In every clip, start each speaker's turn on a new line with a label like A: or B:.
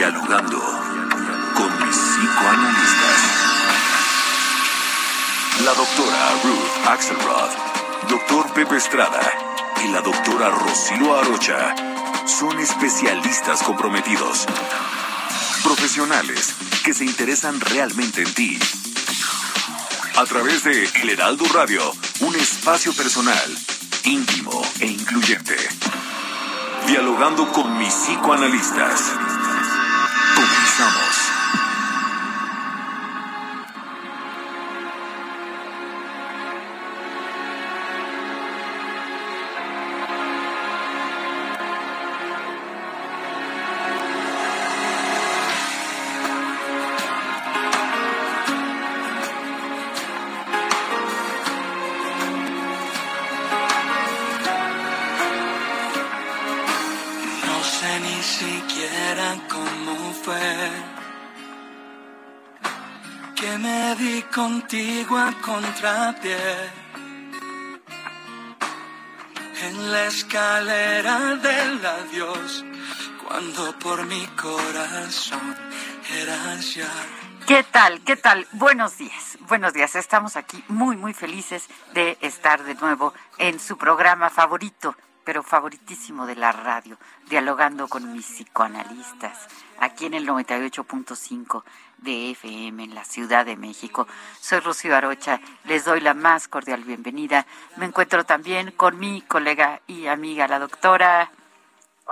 A: Dialogando con mis psicoanalistas. La doctora Ruth Axelrod, doctor Pepe Estrada y la doctora Rocío Arocha son especialistas comprometidos. Profesionales que se interesan realmente en ti. A través de El Heraldo Radio, un espacio personal, íntimo e incluyente. Dialogando con mis psicoanalistas.
B: Ni siquiera cómo fue que me di contigo a contrapié en la escalera del adiós cuando por mi corazón eras ya.
C: ¿Qué tal? ¿Qué tal? Buenos días. Buenos días. Estamos aquí muy, muy felices de estar de nuevo en su programa favorito, pero favoritísimo de la radio, dialogando con mis psicoanalistas, aquí en el 98.5 de FM en la Ciudad de México. Soy Rocío Arocha, les doy la más cordial bienvenida. Me encuentro también con mi colega y amiga, la doctora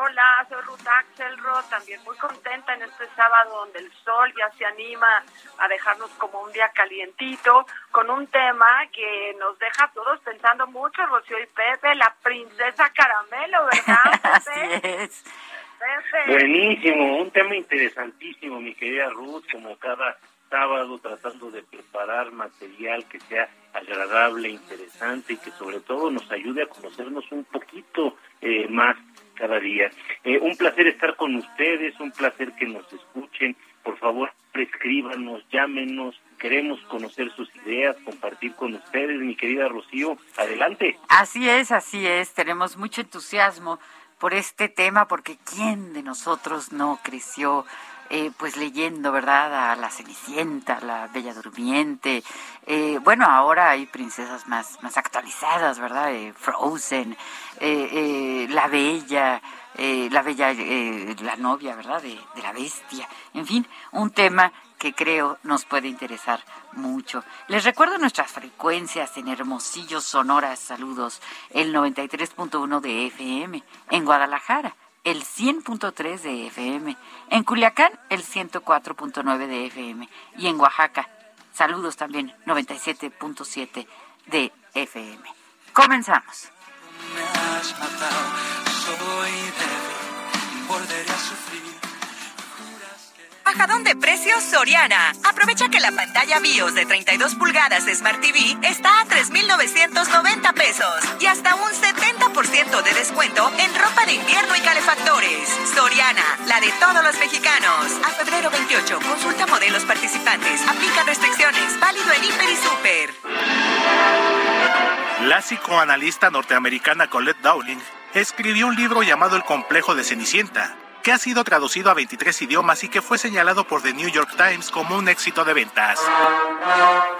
D: Hola, soy Ruth Axelrod, también muy contenta en este sábado donde el sol ya se anima a dejarnos como un día calientito, con un tema que nos deja a todos pensando mucho, Rocío y Pepe, la princesa caramelo, ¿verdad?
C: Así
D: Pepe?
C: es.
D: Pepe.
E: Buenísimo, un tema interesantísimo, mi querida Ruth, como cada sábado tratando de preparar material que sea agradable, interesante y que sobre todo nos ayude a conocernos un poquito eh, más cada día. Eh, un placer estar con ustedes, un placer que nos escuchen. Por favor, prescríbanos, llámenos, queremos conocer sus ideas, compartir con ustedes, mi querida Rocío. Adelante.
C: Así es, así es. Tenemos mucho entusiasmo por este tema, porque ¿quién de nosotros no creció eh, pues leyendo, ¿verdad? A la Cenicienta, a la Bella Durmiente. Eh, bueno, ahora hay princesas más, más actualizadas, ¿verdad? Eh, Frozen, eh, eh, La Bella, eh, La Bella, la novia, ¿verdad? De, de la bestia. En fin, un tema que creo nos puede interesar mucho. Les recuerdo nuestras frecuencias en Hermosillo, Sonora, saludos, el 93.1 de FM, en Guadalajara, el 100.3 de FM, en Culiacán, el 104.9 de FM, y en Oaxaca, saludos también, 97.7 de FM. Comenzamos.
B: Me has matado, soy débil.
F: Bajadón de precios Soriana. Aprovecha que la pantalla BIOS de 32 pulgadas Smart TV está a 3,990 pesos y hasta un 70% de descuento en ropa de invierno y calefactores. Soriana, la de todos los mexicanos. A febrero 28, consulta modelos participantes. Aplica restricciones. Válido en Hiper y Super.
G: La psicoanalista norteamericana Colette Dowling escribió un libro llamado El complejo de Cenicienta, que ha sido traducido a 23 idiomas y que fue señalado por The New York Times como un éxito de ventas.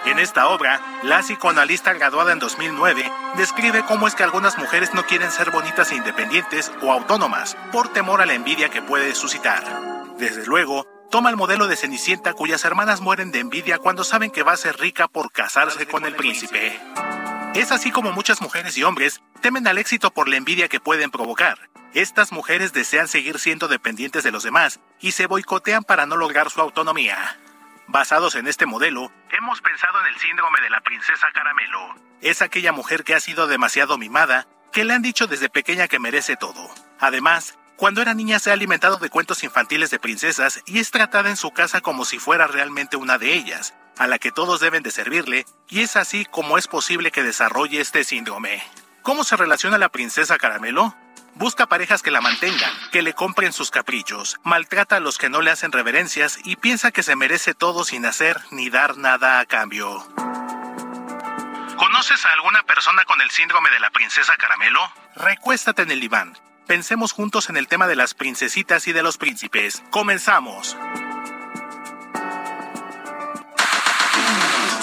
G: En esta obra, la psicoanalista graduada en 2009 describe cómo es que algunas mujeres no quieren ser bonitas e independientes o autónomas por temor a la envidia que puede suscitar. Desde luego, toma el modelo de Cenicienta cuyas hermanas mueren de envidia cuando saben que va a ser rica por casarse con el príncipe. Es así como muchas mujeres y hombres temen al éxito por la envidia que pueden provocar. Estas mujeres desean seguir siendo dependientes de los demás y se boicotean para no lograr su autonomía. Basados en este modelo, hemos pensado en el síndrome de la princesa caramelo. Es aquella mujer que ha sido demasiado mimada que le han dicho desde pequeña que merece todo. Además, cuando era niña se ha alimentado de cuentos infantiles de princesas y es tratada en su casa como si fuera realmente una de ellas, a la que todos deben de servirle, y es así como es posible que desarrolle este síndrome. ¿Cómo se relaciona la princesa Caramelo? Busca parejas que la mantengan, que le compren sus caprichos, maltrata a los que no le hacen reverencias y piensa que se merece todo sin hacer ni dar nada a cambio. ¿Conoces a alguna persona con el síndrome de la princesa Caramelo? Recuéstate en el diván. Pensemos juntos en el tema de las princesitas y de los príncipes. Comenzamos.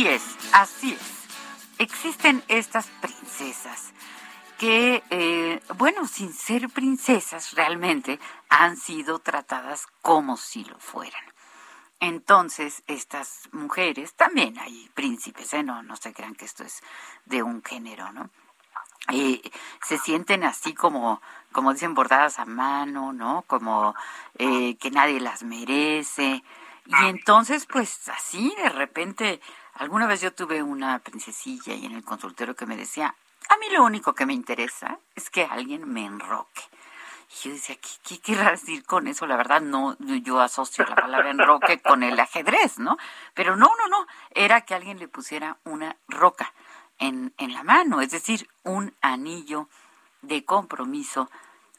C: Así es, así es. Existen estas princesas que, eh, bueno, sin ser princesas realmente, han sido tratadas como si lo fueran. Entonces, estas mujeres, también hay príncipes, ¿eh? no, no se crean que esto es de un género, ¿no? Eh, se sienten así como, como dicen, bordadas a mano, ¿no? Como eh, que nadie las merece. Y entonces, pues así, de repente, Alguna vez yo tuve una princesilla y en el consultorio que me decía, a mí lo único que me interesa es que alguien me enroque. Y yo decía, ¿qué, qué decir con eso? La verdad, no, yo asocio la palabra enroque con el ajedrez, ¿no? Pero no, no, no, era que alguien le pusiera una roca en, en la mano, es decir, un anillo de compromiso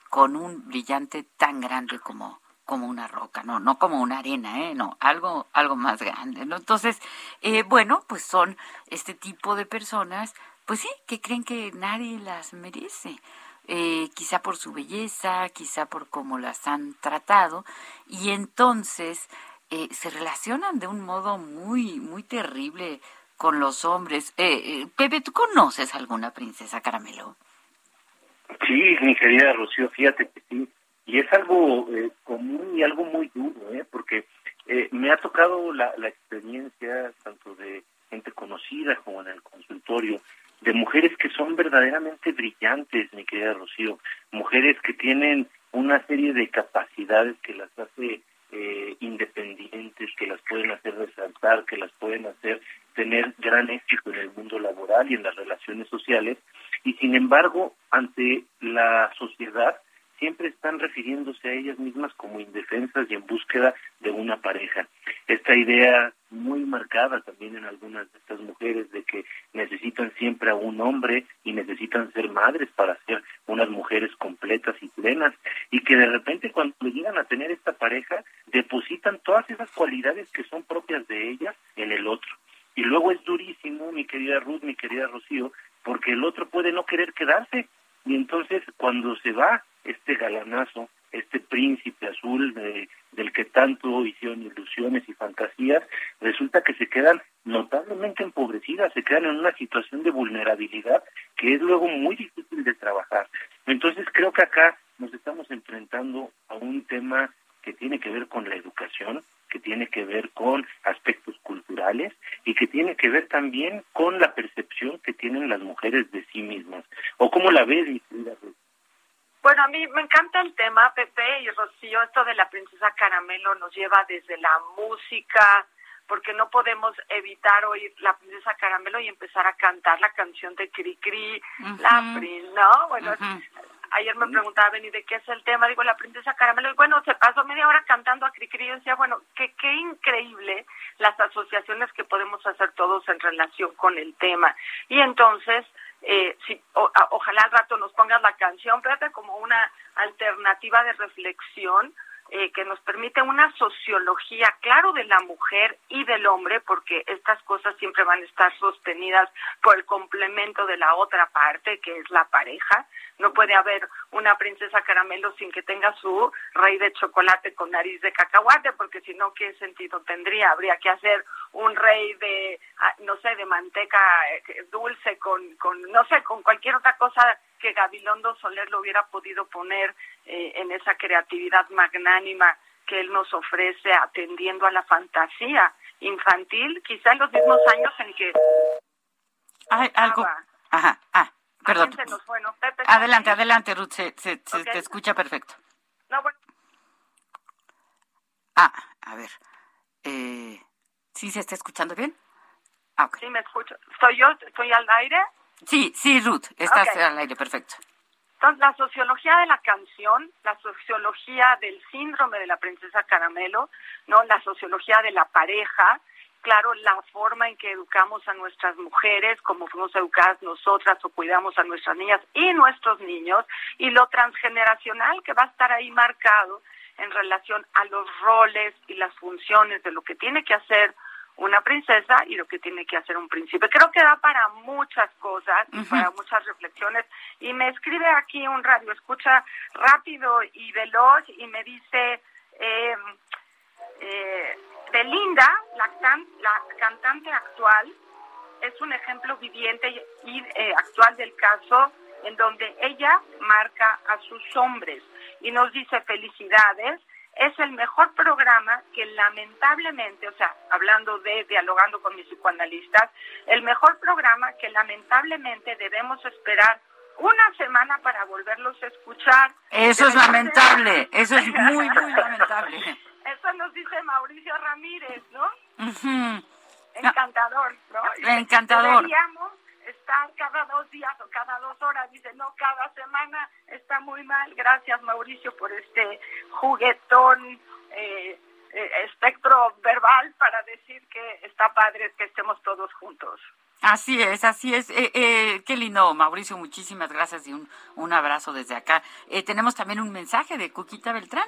C: con un brillante tan grande como, como una roca, no, no como una arena, ¿eh? no, algo, algo más grande, ¿no? Entonces, eh, bueno, pues son este tipo de personas, pues sí, que creen que nadie las merece, eh, quizá por su belleza, quizá por cómo las han tratado, y entonces eh, se relacionan de un modo muy, muy terrible con los hombres. Eh, Pepe, ¿tú conoces alguna princesa caramelo?
E: Sí, mi querida Rocío, fíjate que sí y es algo eh, común y algo muy duro, ¿eh? porque eh, me ha tocado la, la experiencia tanto de gente conocida como en el consultorio, de mujeres que son verdaderamente brillantes, mi querida Rocío, mujeres que tienen una serie de capacidades que las hace eh, independientes, que las pueden hacer resaltar, que las pueden hacer tener gran éxito en el mundo laboral y en las relaciones sociales, y sin embargo, ante la sociedad, siempre están refiriéndose a ellas mismas como indefensas y en búsqueda de una pareja. Esta idea muy marcada también en algunas de estas mujeres de que necesitan siempre a un hombre y necesitan ser madres para ser unas mujeres completas y plenas y que de repente cuando llegan a tener esta pareja depositan todas esas cualidades que son propias de ellas en el otro. Y luego es durísimo, mi querida Ruth, mi querida Rocío, porque el otro puede no querer quedarse y entonces cuando se va este galanazo, este príncipe azul de, del que tanto hicieron ilusiones y fantasías, resulta que se quedan notablemente empobrecidas, se quedan en una situación de vulnerabilidad que es luego muy difícil de trabajar. Entonces creo que acá nos estamos enfrentando a un tema que tiene que ver con la educación, que tiene que ver con aspectos culturales y que tiene que ver también con la percepción que tienen las mujeres de sí mismas. ¿O cómo la ves, mi querida
D: bueno, a mí me encanta el tema, Pepe y Rocío. Esto de la princesa Caramelo nos lleva desde la música, porque no podemos evitar oír la princesa Caramelo y empezar a cantar la canción de Cri Cri, la prin, ¿no? Bueno, ayer me preguntaba Benny de qué es el tema, digo la princesa Caramelo, y bueno, se pasó media hora cantando a Cri Cri, y decía, bueno, que qué increíble las asociaciones que podemos hacer todos en relación con el tema. Y entonces, eh, si, ojalá al rato nos pongas la canción, Pepe, como una alternativa de reflexión eh, que nos permite una sociología, claro, de la mujer y del hombre, porque estas cosas siempre van a estar sostenidas por el complemento de la otra parte, que es la pareja. No puede haber una princesa caramelo sin que tenga su rey de chocolate con nariz de cacahuate, porque si no, ¿qué sentido tendría? Habría que hacer un rey de, ah, no sé, de manteca eh, dulce con, con no sé, con cualquier otra cosa que Gabilondo Soler lo hubiera podido poner eh, en esa creatividad magnánima que él nos ofrece atendiendo a la fantasía infantil, quizá en los mismos años en que...
C: Hay algo... Ajá, ah, perdón. adelante, adelante, Ruth, se, se, te escucha perfecto.
D: No, bueno.
C: Ah, a ver. Eh, ¿Sí se está escuchando bien?
D: Ah, Sí, me escucho. ¿Soy yo? ¿Estoy al aire?
C: Sí, sí, Ruth, estás al aire, perfecto.
D: Entonces, la sociología de la canción, la sociología del síndrome de la princesa caramelo, ¿no? La sociología de la pareja, claro, la forma en que educamos a nuestras mujeres, como fuimos educadas nosotras o cuidamos a nuestras niñas y nuestros niños, y lo transgeneracional que va a estar ahí marcado en relación a los roles y las funciones de lo que tiene que hacer una princesa y lo que tiene que hacer un príncipe. Creo que da para muchas cosas y para muchas reflexiones. Y me escribe aquí un radio, escucha rápido y veloz y me dice, eh, eh, Belinda, la, la cantante actual, es un ejemplo viviente y eh, actual del caso en donde ella marca a sus hombres y nos dice felicidades es el mejor programa que lamentablemente, o sea, hablando de dialogando con mis psicoanalistas, el mejor programa que lamentablemente debemos esperar una semana para volverlos a escuchar.
C: Eso es lamentable, eso es muy, muy lamentable.
D: Eso nos dice Mauricio Ramírez, ¿no? Encantador, ¿no?
C: Encantador
D: estar cada dos días o cada dos horas, dice, no, cada semana está muy mal. Gracias, Mauricio, por este juguetón eh, eh, espectro verbal para decir que está padre que estemos todos juntos.
C: Así es, así es. Eh, eh, qué lindo, Mauricio. Muchísimas gracias y un, un abrazo desde acá. tenemos también un mensaje de Cuquita Beltrán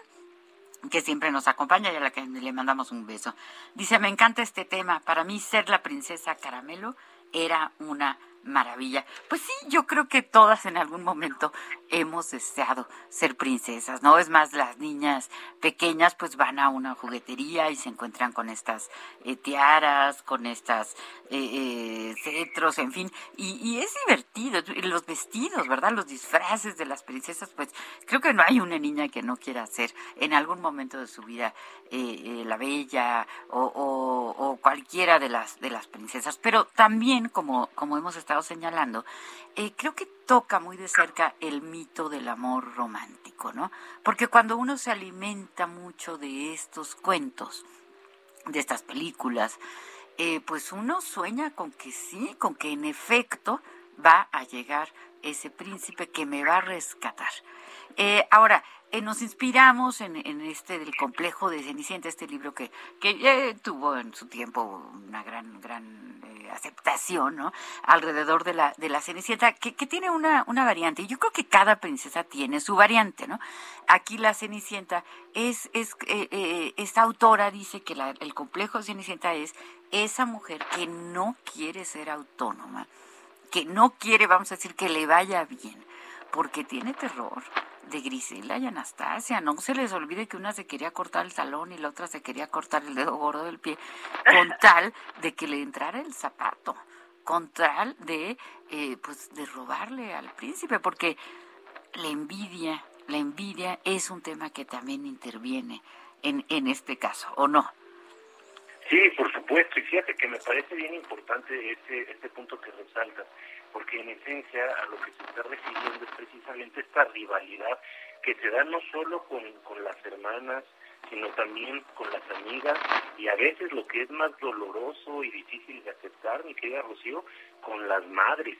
C: que siempre nos acompaña y a la que le mandamos un beso. Dice, me encanta este tema. Para mí ser la princesa caramelo era una maravilla. Pues sí, yo creo que todas en algún momento hemos deseado ser princesas, ¿no? Es más, las niñas pequeñas pues van a una juguetería y se encuentran con estas eh, tiaras, con estas eh, eh, cetros, en fin, y, es divertido. Los vestidos, ¿verdad? Los disfraces de las princesas, pues creo que no hay una niña que no quiera ser en algún momento de su vida la bella o, cualquiera de las, de las princesas. Pero también, como, como hemos estado señalando, eh, creo que toca muy de cerca el mito del amor romántico, ¿no? Porque cuando uno se alimenta mucho de estos cuentos, de estas películas, eh, pues uno sueña con que sí, con que en efecto va a llegar ese príncipe que me va a rescatar. Eh, ahora, eh, nos inspiramos en, este del complejo de Cenicienta, este libro que, que tuvo en su tiempo una gran, gran eh, aceptación, ¿no? Alrededor de la, de la Cenicienta, que, que tiene una, una variante. Yo creo que cada princesa tiene su variante, ¿no? Aquí la Cenicienta es, es eh, esta autora dice que el complejo de Cenicienta es esa mujer que no quiere ser autónoma, que no quiere, vamos a decir, que le vaya bien, porque tiene terror de Grisela y Anastasia. No se les olvide que una se quería cortar el talón y la otra se quería cortar el dedo gordo del pie, con tal de que le entrara el zapato, con tal de, eh, pues, de robarle al príncipe, porque la envidia, la envidia es un tema que también interviene en, en este caso, ¿o no?
E: Sí, por supuesto, y fíjate que me parece bien importante este, este punto que resaltas porque en esencia a lo que se está refiriendo es precisamente esta rivalidad que se da no solo con, con las hermanas, sino también con las amigas y a veces lo que es más doloroso y difícil de aceptar, mi querida Rocío, con las madres.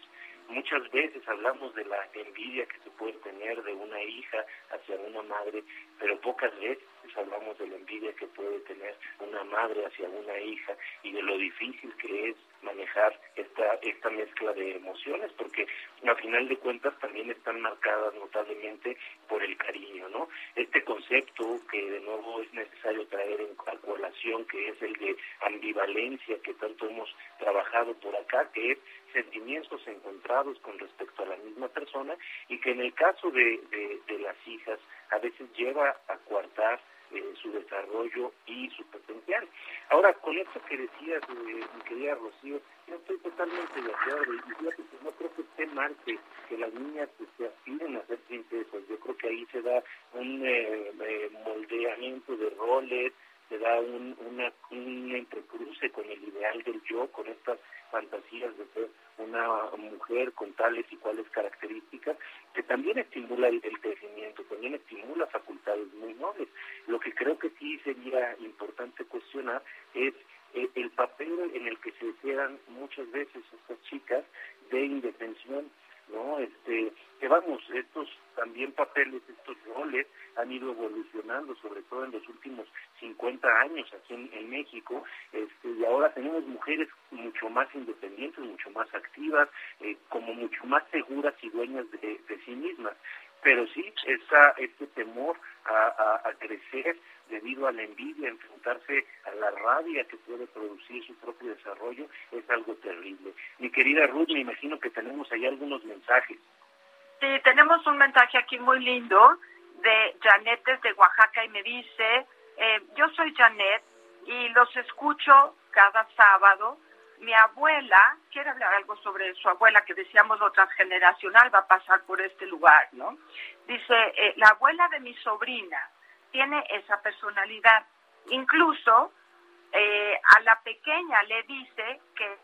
E: Muchas veces hablamos de la envidia que se puede tener de una hija hacia una madre, pero pocas veces hablamos de la envidia que puede tener una madre hacia una hija y de lo difícil que es manejar esta esta mezcla de emociones, porque a final de cuentas también están marcadas notablemente por el cariño, ¿no? Este concepto que de nuevo es necesario traer en calculación, que es el de ambivalencia que tanto hemos trabajado por acá, que es sentimientos encontrados con respecto a la misma persona y que en el caso de, de, las hijas a veces lleva a coartar eh, su desarrollo y su potencial. Ahora, con esto que decías, eh, mi querida Rocío, yo estoy totalmente de acuerdo y que no creo que esté mal que, las niñas pues, se aspiren a ser princesas. Yo creo que ahí se da un eh, eh moldeamiento de roles, se da un, una, un entrecruce con el ideal del yo, con estas fantasías de ser una mujer con tales y cuales características, que también estimula el, crecimiento, también estimula facultades muy nobles. Lo que creo que sí sería importante cuestionar es eh, el papel en el que se quedan muchas veces estas chicas de indefensión ¿no? Este, que vamos, estos también papeles, estos roles han ido evolucionando, sobre todo en los últimos 50 años aquí en, México, este, y ahora tenemos mujeres mucho más independientes, mucho más activas, eh, como mucho más seguras y dueñas de, de sí mismas pero sí esa, este temor a, a, crecer debido a la envidia, enfrentarse a la rabia que puede producir su propio desarrollo, es algo terrible. Mi querida Ruth, me imagino que tenemos ahí algunos mensajes.
D: Sí, tenemos un mensaje aquí muy lindo de Janet desde Oaxaca y me dice, eh, yo soy Janet y los escucho cada sábado mi abuela quiere hablar algo sobre su abuela, que decíamos lo transgeneracional va a pasar por este lugar, ¿no? Dice, eh, la abuela de mi sobrina tiene esa personalidad. Incluso eh, a la pequeña le dice que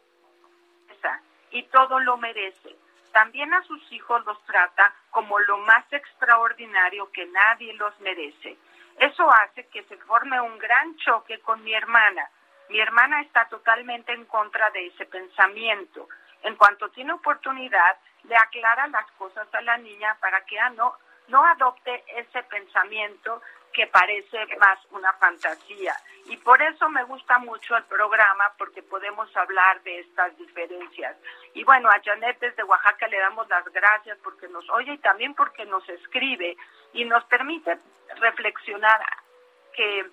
D: esa y todo lo merece. También a sus hijos los trata como lo más extraordinario que nadie los merece. Eso hace que se forme un gran choque con mi hermana mi hermana está totalmente en contra de ese pensamiento. En cuanto tiene oportunidad, le aclara las cosas a la niña para que ah, no, no adopte ese pensamiento que parece más una fantasía. Y por eso me gusta mucho el programa, porque podemos hablar de estas diferencias. Y bueno, a Janet desde Oaxaca le damos las gracias porque nos oye y también porque nos escribe y nos permite reflexionar que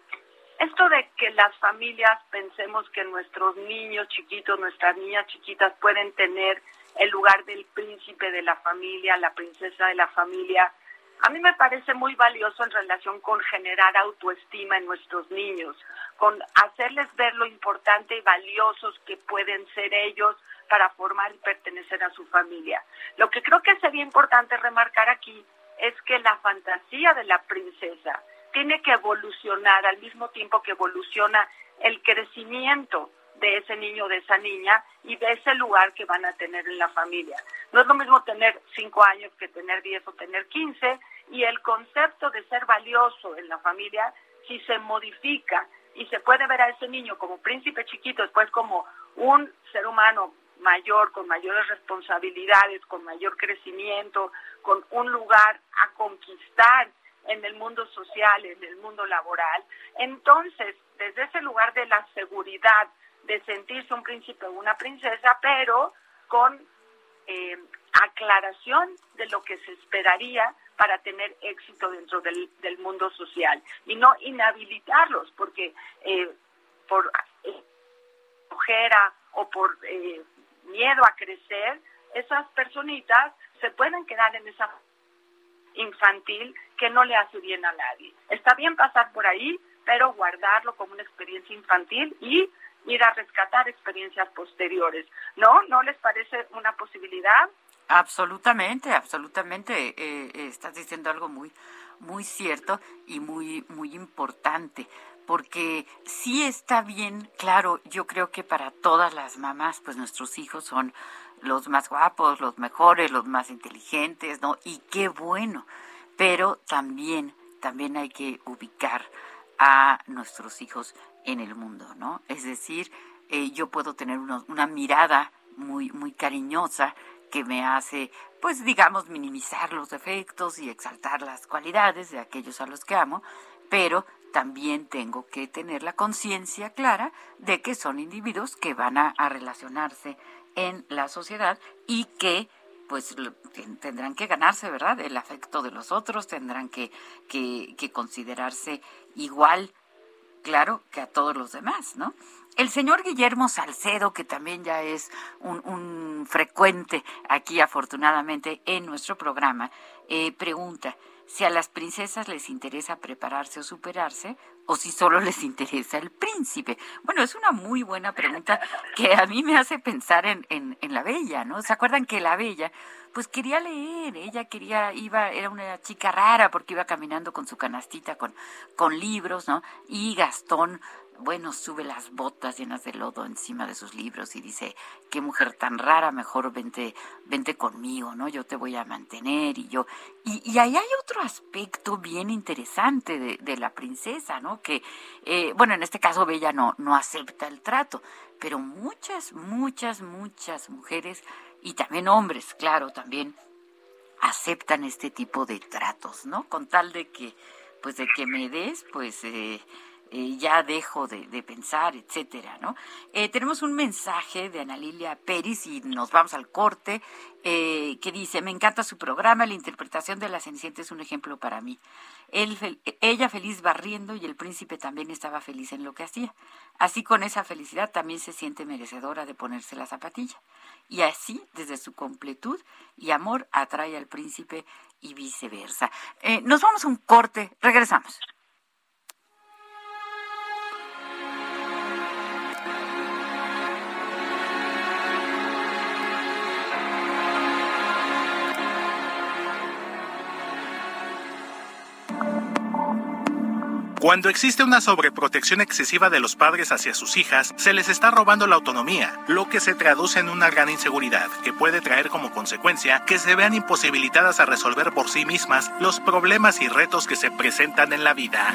D: esto de que las familias pensemos que nuestros niños chiquitos, nuestras niñas chiquitas pueden tener el lugar del príncipe de la familia, la princesa de la familia, a mí me parece muy valioso en relación con generar autoestima en nuestros niños, con hacerles ver lo importante y valiosos que pueden ser ellos para formar y pertenecer a su familia. Lo que creo que sería importante remarcar aquí es que la fantasía de la princesa, tiene que evolucionar al mismo tiempo que evoluciona el crecimiento de ese niño, de esa niña y de ese lugar que van a tener en la familia. No es lo mismo tener cinco años que tener diez o tener quince y el concepto de ser valioso en la familia, si se modifica y se puede ver a ese niño como príncipe chiquito, después como un ser humano mayor, con mayores responsabilidades, con mayor crecimiento, con un lugar a conquistar en el mundo social, en el mundo laboral. Entonces, desde ese lugar de la seguridad, de sentirse un príncipe o una princesa, pero con eh, aclaración de lo que se esperaría para tener éxito dentro del, mundo social y no inhabilitarlos porque eh, por eh, ojera o por miedo a crecer, esas personitas se pueden quedar en esa infantil que no le hace bien a nadie. Está bien pasar por ahí, pero guardarlo como una experiencia infantil y ir a rescatar experiencias posteriores. ¿No? ¿No les parece una posibilidad?
C: Absolutamente, absolutamente. Eh, eh, estás diciendo algo muy, muy cierto y muy, muy importante, porque sí está bien, claro, yo creo que para todas las mamás, pues nuestros hijos son los más guapos, los mejores, los más inteligentes, ¿no? Y qué bueno. Pero también, también hay que ubicar a nuestros hijos en el mundo, ¿no? Es decir, eh, yo puedo tener una mirada muy, muy cariñosa que me hace, pues digamos, minimizar los defectos y exaltar las cualidades de aquellos a los que amo, pero también tengo que tener la conciencia clara de que son individuos que van a relacionarse en la sociedad y que pues tendrán que ganarse, ¿verdad? El afecto de los otros, tendrán que, que, que considerarse igual, claro, que a todos los demás, ¿no? El señor Guillermo Salcedo, que también ya es un, frecuente aquí afortunadamente en nuestro programa, eh, pregunta si a las princesas les interesa prepararse o superarse o si solo les interesa el príncipe. Bueno, es una muy buena pregunta que a mí me hace pensar en, en, la Bella, ¿no? ¿Se acuerdan que la Bella pues quería leer, ella quería, iba, era una chica rara porque iba caminando con su canastita con, con libros, ¿no? Y Gastón bueno, sube las botas llenas de lodo encima de sus libros y dice, qué mujer tan rara, mejor vente, vente conmigo, ¿no? Yo te voy a mantener y yo... Y, ahí hay otro aspecto bien interesante de, de la princesa, ¿no? Que, eh, bueno, en este caso Bella no, no acepta el trato, pero muchas, muchas, muchas mujeres y también hombres, claro, también aceptan este tipo de tratos, ¿no? Con tal de que, pues de que me des, pues... Eh, eh, ya dejo de, pensar, etcétera, ¿no? Eh, tenemos un mensaje de Ana Lilia Pérez y nos vamos al corte eh, que dice, me encanta su programa, la interpretación de la Cenicienta es un ejemplo para mí. ella feliz barriendo y el príncipe también estaba feliz en lo que hacía. Así con esa felicidad también se siente merecedora de ponerse la zapatilla. Y así, desde su completud y amor, atrae al príncipe y viceversa. nos vamos a un corte, regresamos.
G: Cuando existe una sobreprotección excesiva de los padres hacia sus hijas, se les está robando la autonomía, lo que se traduce en una gran inseguridad, que puede traer como consecuencia que se vean imposibilitadas a resolver por sí mismas los problemas y retos que se presentan en la vida.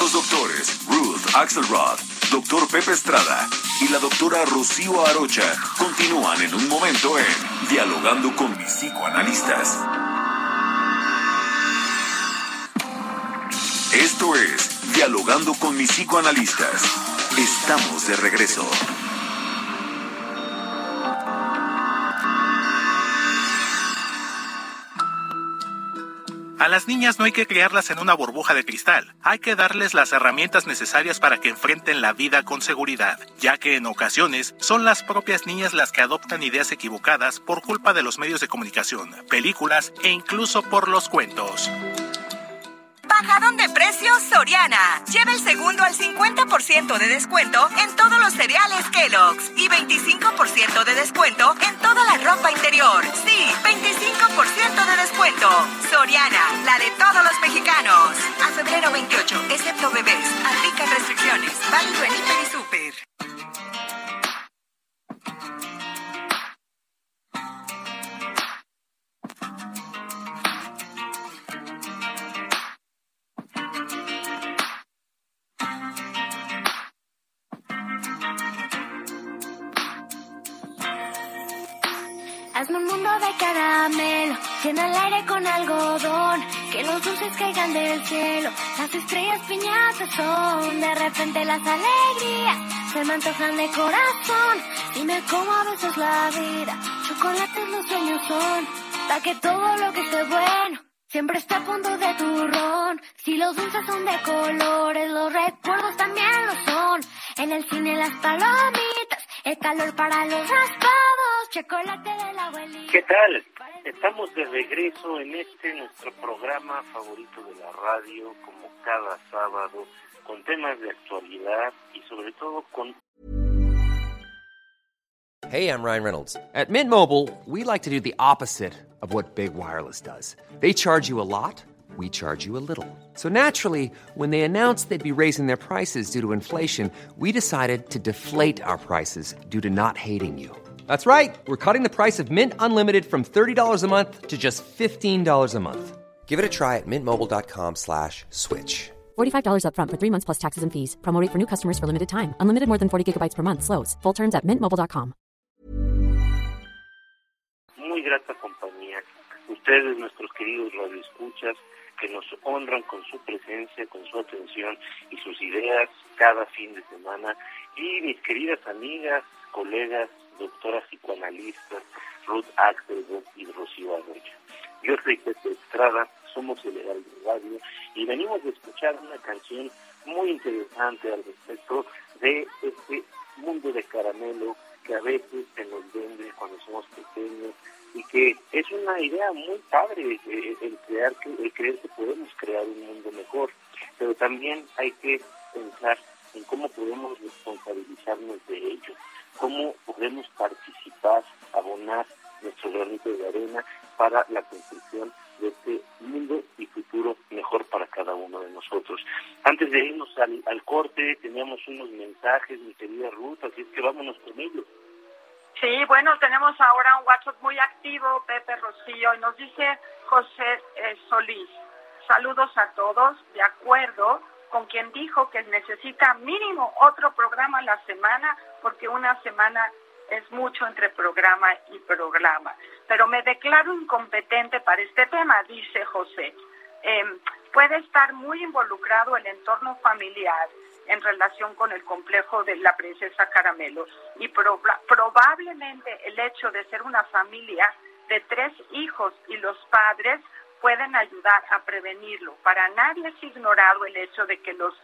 A: Los doctores Ruth Axelrod, doctor Pepe Estrada y la doctora Rocío Arocha continúan en un momento en Dialogando con mis psicoanalistas. Esto es Dialogando con mis psicoanalistas. Estamos de regreso.
G: A las niñas no hay que criarlas en una burbuja de cristal, hay que darles las herramientas necesarias para que enfrenten la vida con seguridad, ya que en ocasiones son las propias niñas las que adoptan ideas equivocadas por culpa de los medios de comunicación, películas e incluso por los cuentos.
F: Bajadón de precios Soriana. Lleva el segundo al 50% de descuento en todos los cereales Kellogg's y 25% de descuento en toda la ropa interior. Sí, 25% de descuento. Soriana, la de todos los mexicanos. A febrero 28, excepto bebés. Aplica restricciones. Válido en Hiper y Super.
H: Dulces caigan del cielo, las estrellas piñatas son, de repente las alegrías se me antojan de corazón, dime cómo a veces la vida, chocolates los sueños son, para que todo lo que esté bueno, siempre esté a punto de turrón, si los dulces son de colores, los recuerdos también lo son, en el cine las palomitas, el calor para los raspados, chocolate de la abuelita.
E: ¿Qué tal? Estamos de regreso en este nuestro programa favorito de la radio, como cada sábado, con temas de actualidad y sobre todo con...
I: Hey, I'm Ryan Reynolds. At Mint Mobile, we like to do the opposite of what Big Wireless does. They charge you a lot. we charge you a little. So naturally, when they announced they'd be raising their prices due to inflation, we decided to deflate our prices due to not hating you. That's right. We're cutting the price of Mint Unlimited from $30 a month to just $15 a month. Give it a try at mintmobile.com slash switch.
J: $45 upfront for three months plus taxes and fees. Promote for new customers for limited time. Unlimited more than 40 gigabytes per month. Slows. Full terms at mintmobile.com.
E: Muy grata compañía. Ustedes, nuestros queridos radioescuchas, que nos honran con su presencia, con su atención y sus ideas cada fin de semana. Y mis queridas amigas, colegas, doctoras psicoanalistas, Ruth Axelrod y Rocío Arroyo. Yo soy Pepe Estrada, somos el Heraldo Radio y venimos a escuchar una canción muy interesante al respecto de este mundo de caramelo que a veces se nos vende cuando somos pequeños y que es una idea muy padre eh, el crear que el creer que podemos crear un mundo mejor pero también hay que pensar en cómo podemos responsabilizarnos de ello cómo podemos participar abonar nuestro granito de arena para la construcción de este mundo y futuro mejor para cada uno de nosotros. Antes de irnos al, corte, teníamos unos mensajes, mi querida Ruth, así es que vámonos con ellos.
D: Sí, bueno, tenemos ahora un WhatsApp muy activo, Pepe Rocío, y nos dice José eh, Solís. Saludos a todos, de acuerdo con quien dijo que necesita mínimo otro programa a la semana, porque una semana es mucho entre programa y programa. Pero me declaro incompetente para este tema, dice José. Em, puede estar muy involucrado el entorno familiar en relación con el complejo de la princesa Caramelo y probablemente el hecho de ser una familia de tres hijos y los padres pueden ayudar a prevenirlo. Para nadie es ignorado el hecho de que los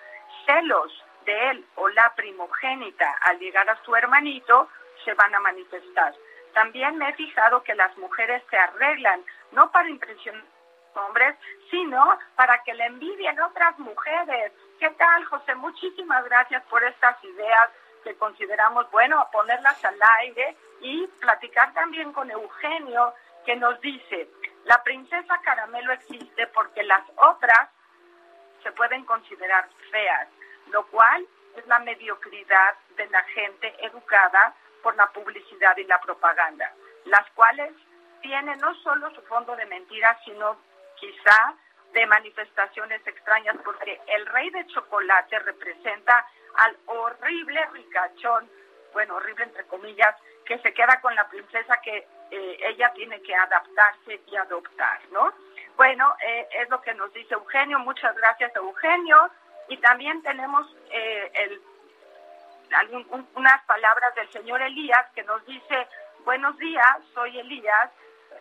D: celos de él o la primogénita al llegar a su hermanito se van a manifestar. También me he fijado que las mujeres se arreglan no para impresionar a los hombres, sino para que le envidien otras mujeres. ¿Qué tal, José? Muchísimas gracias por estas ideas que consideramos, bueno, ponerlas al aire y platicar también con Eugenio, que nos dice, la princesa Caramelo existe porque las otras se pueden considerar feas, lo cual es la mediocridad de la gente educada por la publicidad y la propaganda, las cuales tienen no solo su fondo de mentiras, sino quizá de manifestaciones extrañas, porque el rey de chocolate representa al horrible ricachón, bueno, horrible entre comillas, que se queda con la princesa que eh, ella tiene que adaptarse y adoptar, ¿no? Bueno, eh, es lo que nos dice Eugenio, muchas gracias Eugenio, y también tenemos eh, el unas palabras del señor Elías que nos dice, buenos días, soy Elías,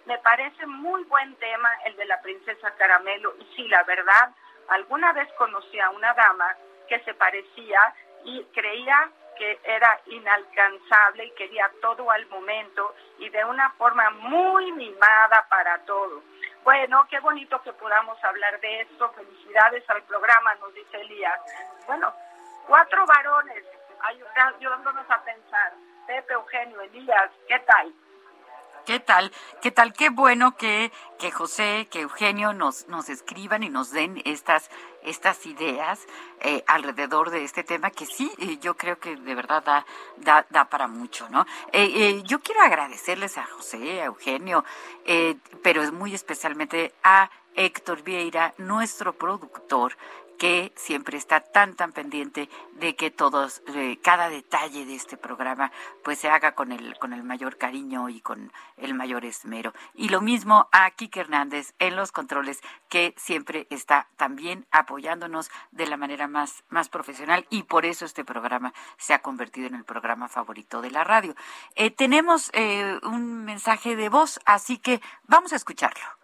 D: me parece muy buen tema el de la princesa Caramelo y sí, la verdad, alguna vez conocí a una dama que se parecía y creía que era inalcanzable y quería todo al momento y de una forma muy mimada para todo. Bueno, qué bonito que podamos hablar de esto. Felicidades al programa, nos dice Elías. Bueno, cuatro varones ayudándonos a pensar. Pepe, Eugenio, Elías, ¿qué tal?
C: ¿Qué tal? ¿Qué tal? Qué bueno que, que José, que Eugenio nos, nos escriban y nos den estas, estas ideas eh, alrededor de este tema que sí, eh, yo creo que de verdad da, da, da para mucho, ¿no? Eh, yo quiero agradecerles a José, a Eugenio, pero es muy especialmente a Héctor Vieira, nuestro productor, que siempre está tan tan pendiente de que todos eh, cada detalle de este programa pues se haga con el con el mayor cariño y con el mayor esmero. Y lo mismo a Kike Hernández en los controles que siempre está también apoyándonos de la manera más más profesional y por eso este programa se ha convertido en el programa favorito de la radio. Eh, tenemos eh, un mensaje de voz así que vamos a escucharlo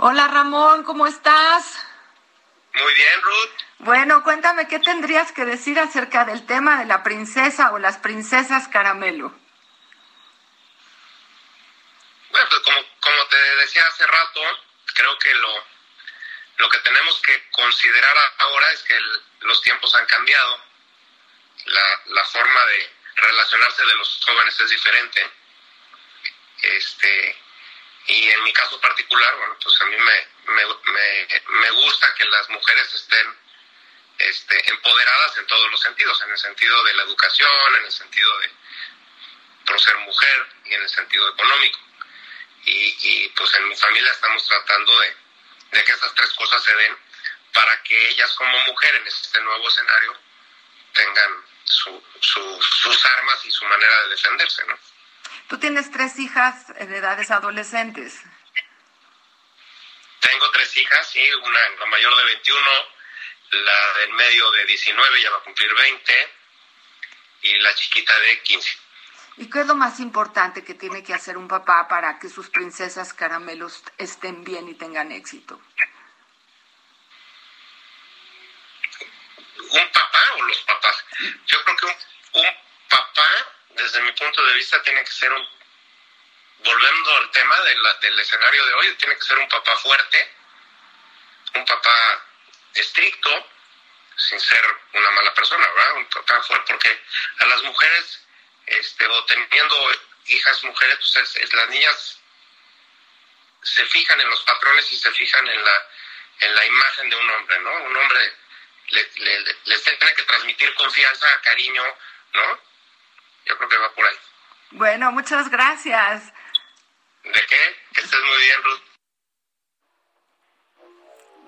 C: Hola Ramón, ¿cómo estás?
K: Muy bien, Ruth.
C: Bueno, cuéntame, ¿qué tendrías que decir acerca del tema de la princesa o las princesas caramelo?
K: Bueno, pues como, como te decía hace rato, creo que lo, lo que tenemos que considerar ahora es que los tiempos han cambiado, la, la forma de relacionarse de los jóvenes es diferente. Este, y en mi caso particular, bueno, pues a mí me, me, me, gusta que las mujeres estén este, empoderadas en todos los sentidos, en el sentido de la educación, en el sentido de por ser mujer y en el sentido económico. Y, y pues en mi familia estamos tratando de, de que estas tres cosas se den para que ellas como mujer en este nuevo escenario tengan su, su, sus armas y su manera de defenderse, ¿no?
C: Tú tienes tres hijas de edades adolescentes.
K: Tengo tres hijas, sí, una la mayor de 21 la del medio de 19 ya va a cumplir 20 y la chiquita de 15.
L: ¿Y qué es lo más importante que tiene que hacer un papá para que sus princesas caramelos estén bien y tengan éxito?
K: ¿Un papá o los papás? Yo creo que un, papá, desde mi punto de vista, tiene que ser un, volviendo al tema del escenario de hoy, tiene que ser un papá fuerte, un papá estricto, sin ser una mala persona, ¿verdad? Un papá fuerte, porque a las mujeres este, o teniendo hijas mujeres, pues las niñas se fijan en los patrones y se fijan en la, en la imagen de un hombre, ¿no? Un hombre les tiene que transmitir confianza, cariño, ¿no? Yo creo que va por ahí.
L: Bueno, muchas gracias.
K: ¿De qué? Que estés muy bien, Ruth.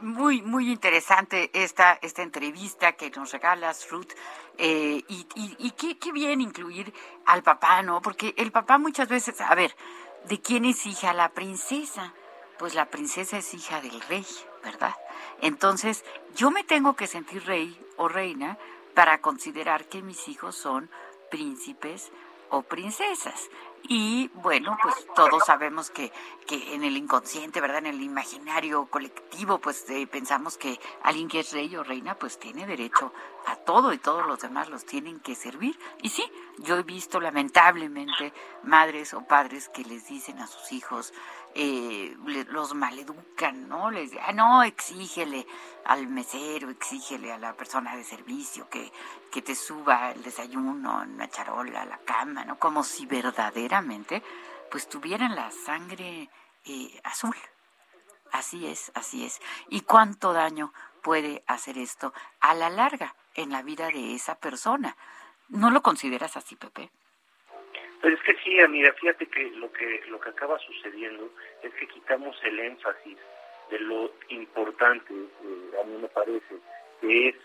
C: Muy, muy interesante esta, esta entrevista que nos regalas, Ruth. Eh, y y, qué, qué, bien incluir al papá, ¿no? Porque el papá muchas veces, a ver, ¿de quién es hija la princesa? Pues la princesa es hija del rey, ¿verdad? Entonces, yo me tengo que sentir rey o reina para considerar que mis hijos son príncipes o princesas. Y bueno, pues todos sabemos que, que en el inconsciente, ¿verdad? En el imaginario colectivo, pues eh, pensamos que alguien que es rey o reina, pues tiene derecho a todo y todos los demás los tienen que servir. Y sí, yo he visto lamentablemente madres o padres que les dicen a sus hijos, eh, los maleducan, ¿no? Les ah, no, exígele al mesero, exígele a la persona de servicio que, que te suba el desayuno en una charola, a la cama, ¿no? Como si verdaderamente pues tuvieran la sangre eh, azul. Así es, así es. ¿Y cuánto daño puede hacer esto a la larga en la vida de esa persona? ¿No lo consideras así, Pepe?
E: Pero es que sí, amiga, fíjate que lo que lo que acaba sucediendo es que quitamos el énfasis de lo importante, eh, a mí me parece, que es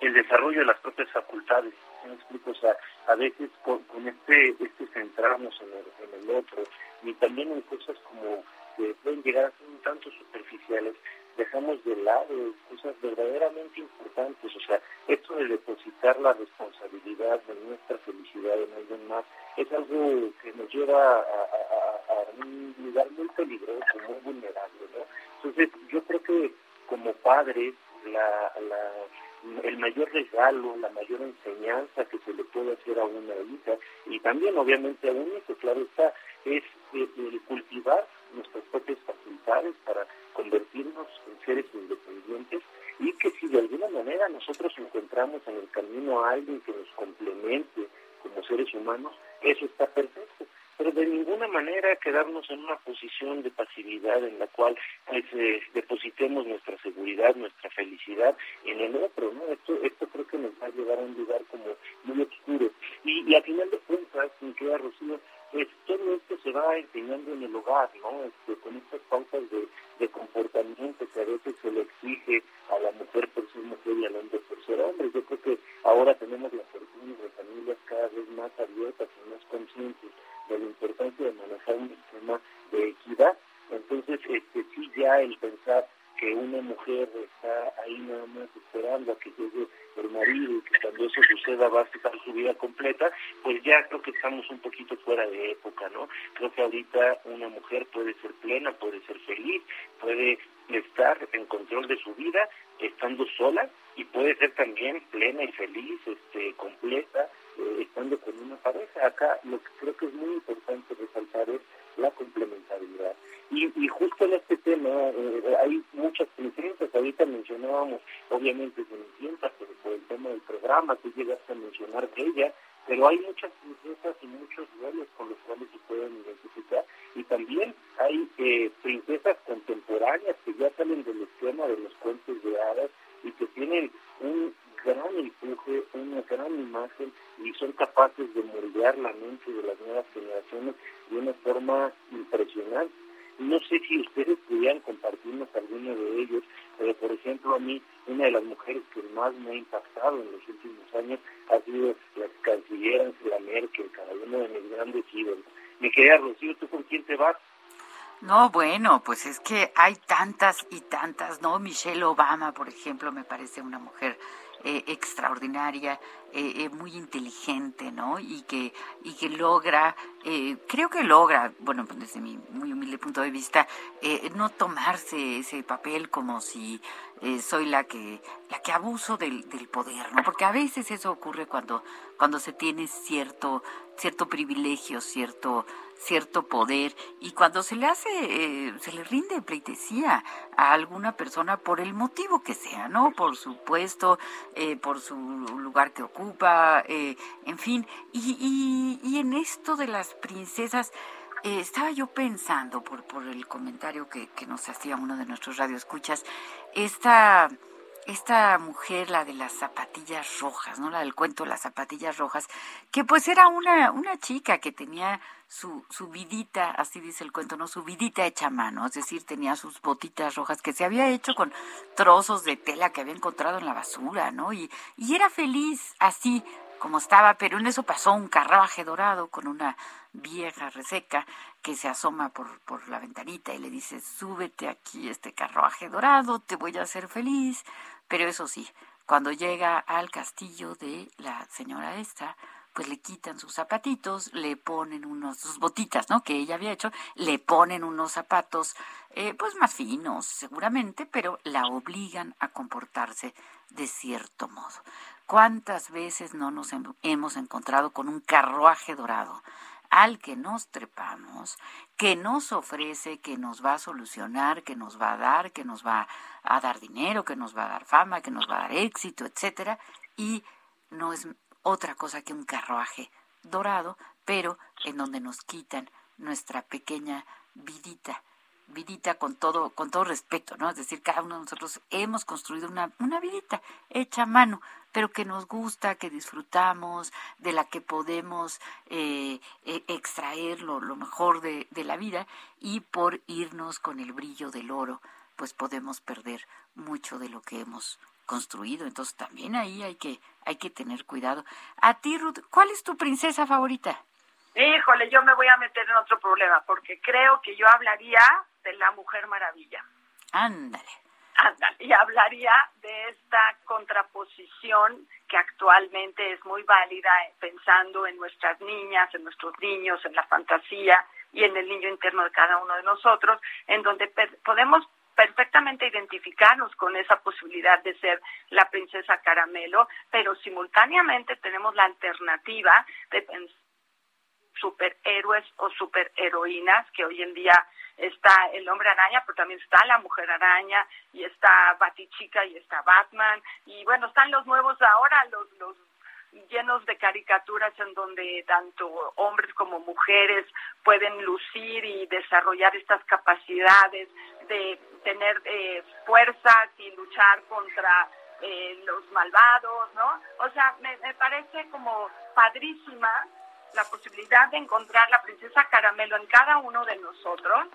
E: el desarrollo de las propias facultades. ¿Me explico? O sea, a veces con, este, este centrarnos en el, en el otro y también en cosas como que pueden llegar a ser un tanto superficiales, dejamos de lado cosas verdaderamente importantes. O sea, esto de depositar la responsabilidad de nuestra felicidad en alguien más es algo que nos lleva a, un lugar muy peligroso, muy vulnerable. ¿no? Entonces, yo creo que como padres, la, el mayor regalo, la mayor enseñanza que se le puede hacer a una hija, y también obviamente a un hijo, claro está, es el cultivar nuestras propias facultades para convertirnos en seres independientes y que si de alguna manera nosotros encontramos en el camino a alguien que nos complemente como seres humanos, eso está perfecto. Pero de ninguna manera quedarnos en una posición de pasividad en la cual pues, eh, depositemos nuestra seguridad, nuestra felicidad en el otro, ¿no? Esto, esto creo que nos va a llevar a un lugar como muy oscuro. Y, y a final de cuentas, mi querida Rocío, pues todo esto se va enseñando en el hogar, ¿no? Este, con estas pautas de, comportamiento que a veces se le exige a la mujer por ser mujer y al hombre por ser hombre. Yo creo que ahora tenemos la fortuna de familias cada vez más abiertas y más conscientes de la importancia de manejar un sistema de equidad. Entonces, este, sí ya el pensar que una mujer está ahí nada más esperando a que llegue el marido y que cuando eso suceda va a estar su vida completa, pues ya creo que estamos un poquito fuera de época, ¿no? Creo que ahorita una mujer puede ser plena, puede ser feliz, puede estar en control de su vida estando sola y puede ser también plena y feliz, este, completa, eh, estando con una pareja. Acá lo que creo que es muy importante resaltar es la complementariedad. Y, y justo en este tema eh, hay muchas princesas, ahorita mencionábamos obviamente Cenicienta, pero por el tema del programa tú llegaste a mencionar de ella, pero hay muchas princesas y muchos roles con los cuales se pueden identificar y también hay eh, princesas contemporáneas que ya salen del esquema de los cuentos de hadas y que tienen un gran empuje, una gran imagen y son capaces de moldear la mente de las nuevas generaciones de una forma impresionante. No sé si ustedes pudieran compartirnos alguno de ellos, pero por ejemplo a mí una de las mujeres que más me ha impactado en los últimos años ha sido la canciller Angela Merkel, cada uno de mis grandes ídolos. Mi querida Rocío, ¿tú con quién te vas?
C: No, bueno, pues es que hay tantas y tantas, ¿no? Michelle Obama, por ejemplo, me parece una mujer eh, extraordinaria, eh, eh, muy inteligente, ¿no? Y que, y que logra, creo que logra, bueno, desde mi muy humilde punto de vista, no tomarse ese papel como si soy la que, la que abuso del, del poder, ¿no? Porque a veces eso ocurre cuando, cuando se tiene cierto, cierto privilegio, cierto cierto poder y cuando se le hace, eh, se le rinde pleitesía a alguna persona por el motivo que sea, ¿no? Por su puesto, eh, por su lugar que ocupa, eh, en fin. Y, y, en esto de las princesas, estaba yo pensando, por, por el comentario que, que nos hacía uno de nuestros radioescuchas, esta esta mujer, la de las zapatillas rojas, ¿no? La del cuento las zapatillas rojas, que pues era una, una chica que tenía su, su vidita, así dice el cuento, ¿no? Su vidita hecha a mano, es decir, tenía sus botitas rojas que se había hecho con trozos de tela que había encontrado en la basura, ¿no? Y, y era feliz así como estaba, pero en eso pasó un carruaje dorado con una vieja reseca que se asoma por, por la ventanita y le dice, súbete aquí este carruaje dorado, te voy a hacer feliz. Pero eso sí, cuando llega al castillo de la señora esta, pues le quitan sus zapatitos, le ponen unos, sus botitas, ¿no? Que ella había hecho, le ponen unos zapatos, eh, pues más finos, seguramente, pero la obligan a comportarse de cierto modo. ¿Cuántas veces no nos hemos encontrado con un carruaje dorado? Al que nos trepamos, que nos ofrece, que nos va a solucionar, que nos va a dar, que nos va a dar dinero, que nos va a dar fama, que nos va a dar éxito, etcétera, y no es otra cosa que un carruaje dorado, pero en donde nos quitan nuestra pequeña vidita, vidita con todo, con todo respeto, ¿no? Es decir, cada uno de nosotros hemos construido una, una vidita hecha a mano, pero que nos gusta, que disfrutamos, de la que podemos eh, e, extraer lo, mejor de, de la vida y por irnos con el brillo del oro, pues podemos perder mucho de lo que hemos construido. Entonces también ahí hay que, hay que tener cuidado. A ti, Ruth, ¿cuál es tu princesa favorita?
D: Híjole, yo me voy a meter en otro problema porque creo que yo hablaría de la Mujer Maravilla.
C: Ándale
D: y hablaría de esta contraposición que actualmente es muy válida eh, pensando en nuestras niñas, en nuestros niños, en la fantasía y en el niño interno de cada uno de nosotros, en donde podemos perfectamente identificarnos con esa posibilidad de ser la princesa caramelo, pero simultáneamente tenemos la alternativa de pensar superhéroes o superheroínas que hoy en día está el hombre araña, pero también está la mujer araña y está Batichica y está Batman y bueno, están los nuevos ahora, los, los llenos de caricaturas en donde tanto hombres como mujeres pueden lucir y desarrollar estas capacidades de tener eh, fuerzas y luchar contra eh, los malvados, ¿no? O sea, me, me parece como padrísima la posibilidad de encontrar la princesa caramelo en cada uno de nosotros,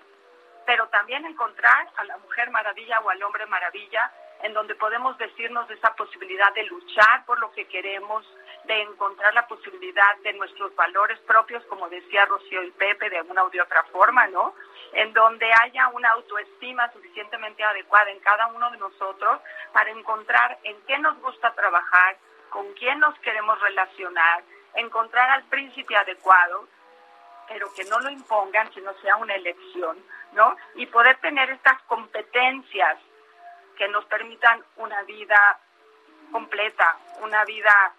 D: pero también encontrar a la mujer maravilla o al hombre maravilla en donde podemos decirnos de esa posibilidad de luchar por lo que queremos, de encontrar la posibilidad de nuestros valores propios, como decía Rocío y Pepe, de alguna u otra forma, ¿no? En donde haya una autoestima suficientemente adecuada en cada uno de nosotros para encontrar en qué nos gusta trabajar, con quién nos queremos relacionar, encontrar al príncipe adecuado, pero que no lo impongan, sino sea una elección, ¿no? Y poder tener estas competencias que nos permitan una vida completa, una vida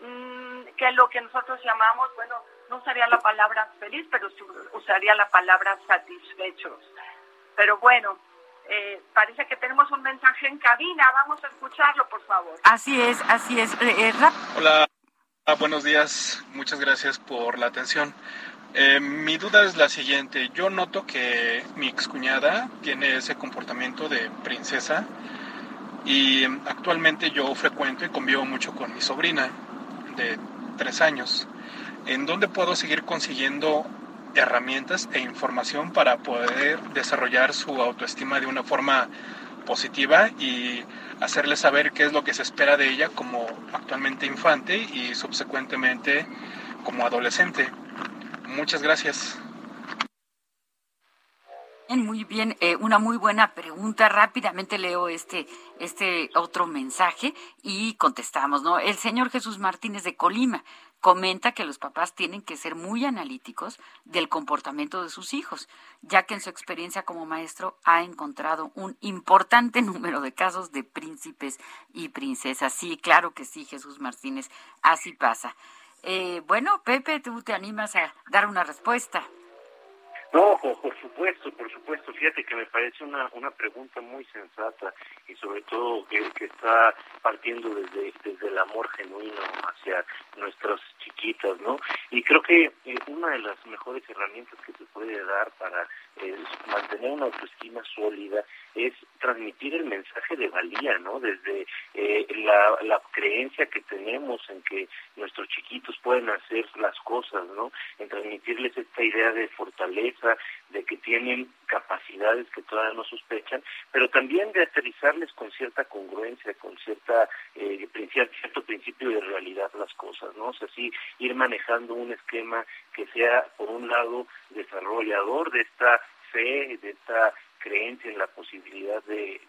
D: mm, que lo que nosotros llamamos, bueno, no usaría la palabra feliz, pero usaría la palabra satisfechos. Pero bueno, eh, parece que tenemos un mensaje en cabina, vamos a escucharlo, por favor.
C: Así es, así es. Eh, eh,
M: Hola. Ah, buenos días, muchas gracias por la atención. Eh, mi duda es la siguiente, yo noto que mi excuñada tiene ese comportamiento de princesa y actualmente yo frecuento y convivo mucho con mi sobrina de tres años. ¿En dónde puedo seguir consiguiendo herramientas e información para poder desarrollar su autoestima de una forma positiva y hacerle saber qué es lo que se espera de ella como actualmente infante y subsecuentemente como adolescente. Muchas gracias.
C: Muy bien, eh, una muy buena pregunta. Rápidamente leo este, este otro mensaje y contestamos, ¿no? El señor Jesús Martínez de Colima comenta que los papás tienen que ser muy analíticos del comportamiento de sus hijos, ya que en su experiencia como maestro ha encontrado un importante número de casos de príncipes y princesas. Sí, claro que sí, Jesús Martínez, así pasa. Eh, bueno, Pepe, tú te animas a dar una respuesta.
E: No, por supuesto, por supuesto. Fíjate que me parece una, una pregunta muy sensata y sobre todo que, está partiendo desde, desde el amor genuino hacia nuestras chiquitas, ¿no? Y creo que eh, una de las mejores herramientas que se puede dar para eh, mantener una autoestima sólida es transmitir el mensaje de valía, ¿no? Desde eh, la, la creencia que tenemos en que nuestros chiquitos pueden hacer las cosas, ¿no? En transmitirles esta idea de fortaleza de que tienen capacidades que todavía no sospechan, pero también de aterrizarles con cierta congruencia, con cierta eh, cierto principio de realidad las cosas, ¿no? O sea, sí ir manejando un esquema que sea, por un lado, desarrollador de esta fe, de esta creencia en la posibilidad de,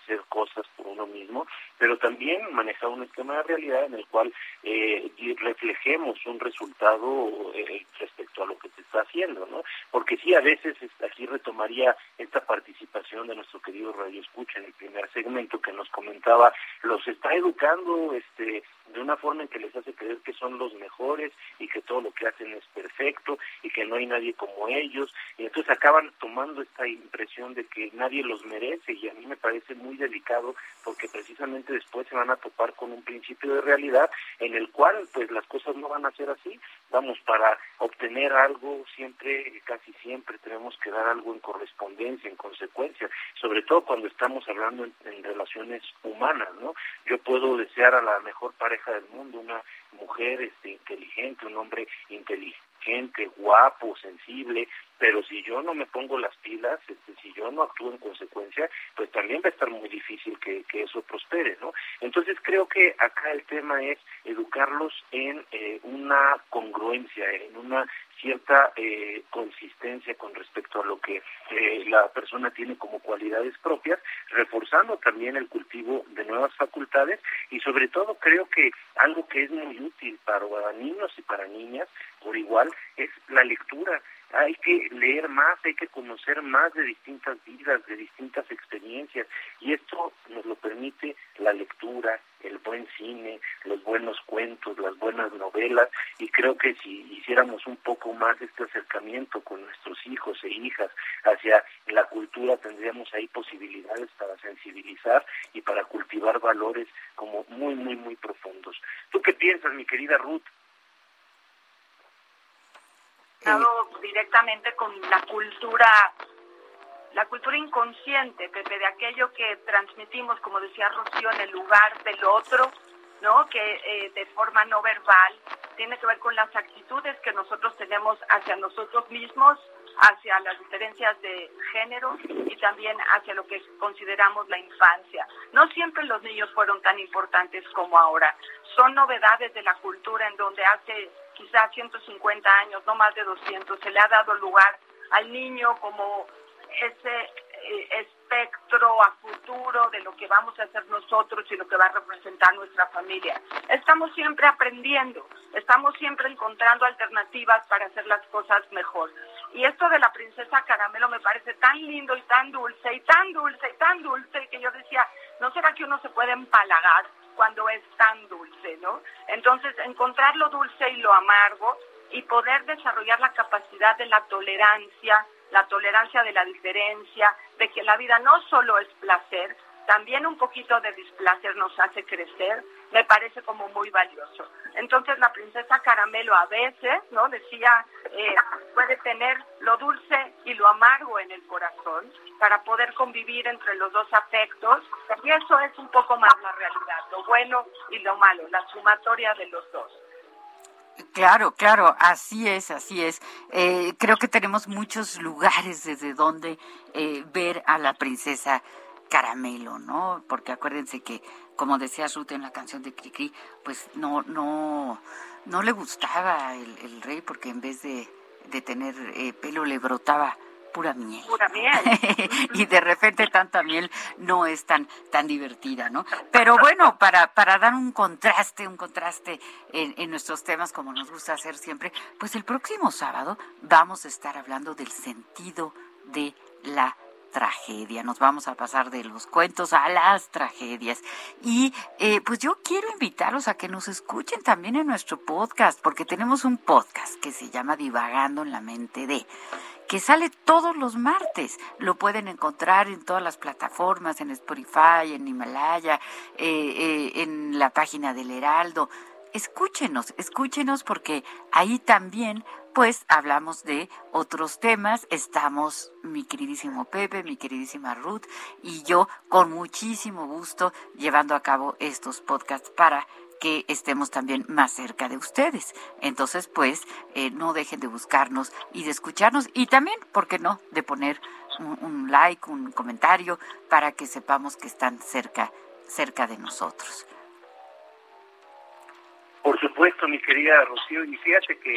E: hacer cosas por uno mismo, pero también manejar un esquema de realidad en el cual eh, reflejemos un resultado eh, respecto a lo que se está haciendo, ¿no? Porque sí, a veces aquí retomaría esta participación de nuestro querido Radio Escucha en el primer segmento que nos comentaba, los está educando este de una forma en que les hace creer que son los mejores y que todo lo que hacen es perfecto y que no hay nadie como ellos. Y entonces acaban tomando esta impresión de que nadie los merece y a mí me parece muy delicado porque precisamente después se van a topar con un principio de realidad en el cual pues las cosas no van a ser así. Vamos para obtener algo siempre casi siempre tenemos que dar algo en correspondencia en consecuencia sobre todo cuando estamos hablando en, en relaciones humanas no yo puedo desear a la mejor pareja del mundo, una mujer este, inteligente, un hombre inteligente, guapo, sensible, pero si yo no me pongo las pilas, este, si yo no actúo en consecuencia, pues también va a estar muy difícil que, eso prospere, ¿no? Entonces creo que acá el tema es educarlos en eh, una congruencia, en una cierta eh, consistencia con respecto a lo que eh, la persona tiene como cualidades propias, reforzando también el cultivo de nuevas facultades y sobre todo creo que algo que es muy útil para niños y para niñas por igual es la lectura hay que leer más, hay que conocer más de distintas vidas, de distintas experiencias, y esto nos lo permite la lectura, el buen cine, los buenos cuentos, las buenas novelas, y creo que si hiciéramos un poco más este acercamiento con nuestros hijos e hijas hacia la cultura, tendríamos ahí posibilidades para sensibilizar y para cultivar valores como muy, muy, muy profundos. ¿Tú qué piensas, mi querida Ruth?
D: Directamente con la cultura la cultura inconsciente, Pepe, de aquello que transmitimos, como decía Rocío, en el lugar del otro, ¿no? Que eh, de forma no verbal tiene que ver con las actitudes que nosotros tenemos hacia nosotros mismos, hacia las diferencias de género y también hacia lo que consideramos la infancia. No siempre los niños fueron tan importantes como ahora. Son novedades de la cultura en donde hace quizás 150 años, no más de 200, se le ha dado lugar al niño como ese eh, espectro a futuro de lo que vamos a hacer nosotros y lo que va a representar nuestra familia. Estamos siempre aprendiendo, estamos siempre encontrando alternativas para hacer las cosas mejor. Y esto de la princesa caramelo me parece tan lindo y tan dulce y tan dulce y tan dulce que yo decía, ¿no será que uno se puede empalagar? Cuando es tan dulce, ¿no? Entonces, encontrar lo dulce y lo amargo y poder desarrollar la capacidad de la tolerancia, la tolerancia de la diferencia, de que la vida no solo es placer, también un poquito de displacer nos hace crecer, me parece como muy valioso. Entonces la princesa Caramelo a veces, ¿no? Decía, eh, puede tener lo dulce y lo amargo en el corazón para poder convivir entre los dos afectos y eso es un poco más la realidad, lo bueno y lo malo, la sumatoria de los dos.
C: Claro, claro, así es, así es. Eh, creo que tenemos muchos lugares desde donde eh, ver a la princesa caramelo, ¿no? Porque acuérdense que, como decía Ruth en la canción de Cricri, pues no, no, no le gustaba el, rey porque en vez de, de tener eh, pelo le brotaba pura miel.
D: Pura miel.
C: y de repente tanta miel no es tan, tan divertida, ¿no? Pero bueno, para, para dar un contraste, un contraste en, en nuestros temas como nos gusta hacer siempre, pues el próximo sábado vamos a estar hablando del sentido de la tragedia. Nos vamos a pasar de los cuentos a las tragedias. Y eh, pues yo quiero invitarlos a que nos escuchen también en nuestro podcast, porque tenemos un podcast que se llama Divagando en la mente de que sale todos los martes. Lo pueden encontrar en todas las plataformas, en Spotify, en Himalaya, eh, eh, en la página del Heraldo. Escúchenos, escúchenos porque ahí también pues hablamos de otros temas. Estamos mi queridísimo Pepe, mi queridísima Ruth y yo con muchísimo gusto llevando a cabo estos podcasts para que estemos también más cerca de ustedes. Entonces, pues, eh, no dejen de buscarnos y de escucharnos y también, ¿por qué no?, de poner un, un like, un comentario para que sepamos que están cerca, cerca de nosotros.
E: Supuesto, mi querida Rocío, y fíjate que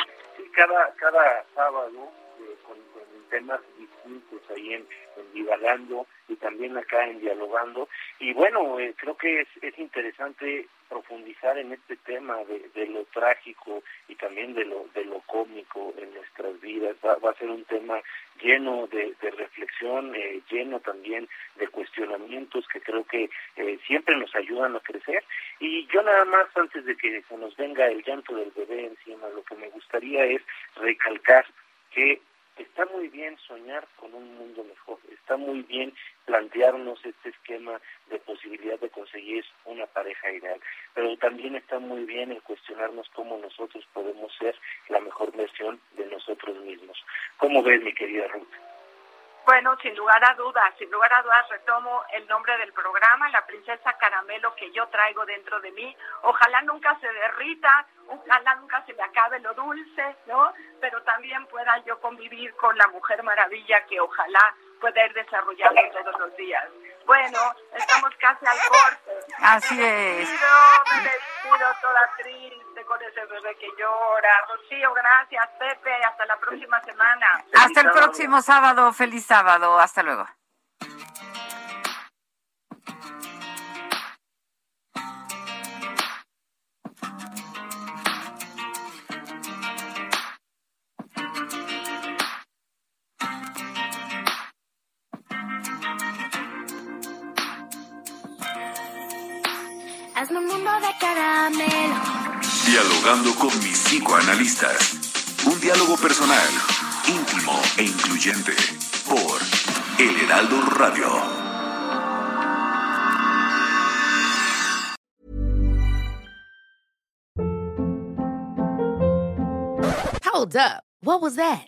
E: cada, cada sábado eh, con, con, temas distintos ahí en, en, Divagando y también acá en Dialogando. Y bueno, eh, creo que es, es interesante profundizar en este tema de, de, lo trágico y también de lo, de lo cómico en nuestras vidas. Va, va a ser un tema lleno de, reflexión, eh, lleno también de cuestionamientos que creo que eh, siempre nos ayudan a crecer. Y yo nada más, antes de que se nos venga el llanto del bebé encima, lo que me gustaría es recalcar que está muy bien soñar con un mundo mejor, está muy bien plantearnos este esquema de posibilidad de conseguir una pareja ideal, pero también está muy bien el cuestionarnos cómo nosotros podemos ser la mejor versión de nosotros mismos. ¿Cómo ves, mi querida Ruth?
D: Bueno, sin lugar a dudas, sin lugar a dudas retomo el nombre del programa, la princesa caramelo que yo traigo dentro de mí. Ojalá nunca se derrita, ojalá nunca se le acabe lo dulce, ¿no? Pero también pueda yo convivir con la mujer maravilla que ojalá pueda ir desarrollando todos los días. Bueno, estamos casi al corte.
C: Así
D: me
C: es.
D: Despido, me despido toda triste con ese bebé que llora. Rocío, gracias. Pepe, hasta la próxima semana.
C: Hasta el próximo sábado. Feliz sábado. Hasta luego.
A: Psicoanalistas. Un diálogo personal, íntimo e incluyente. Por El Heraldo Radio.
N: Hold up. What was that?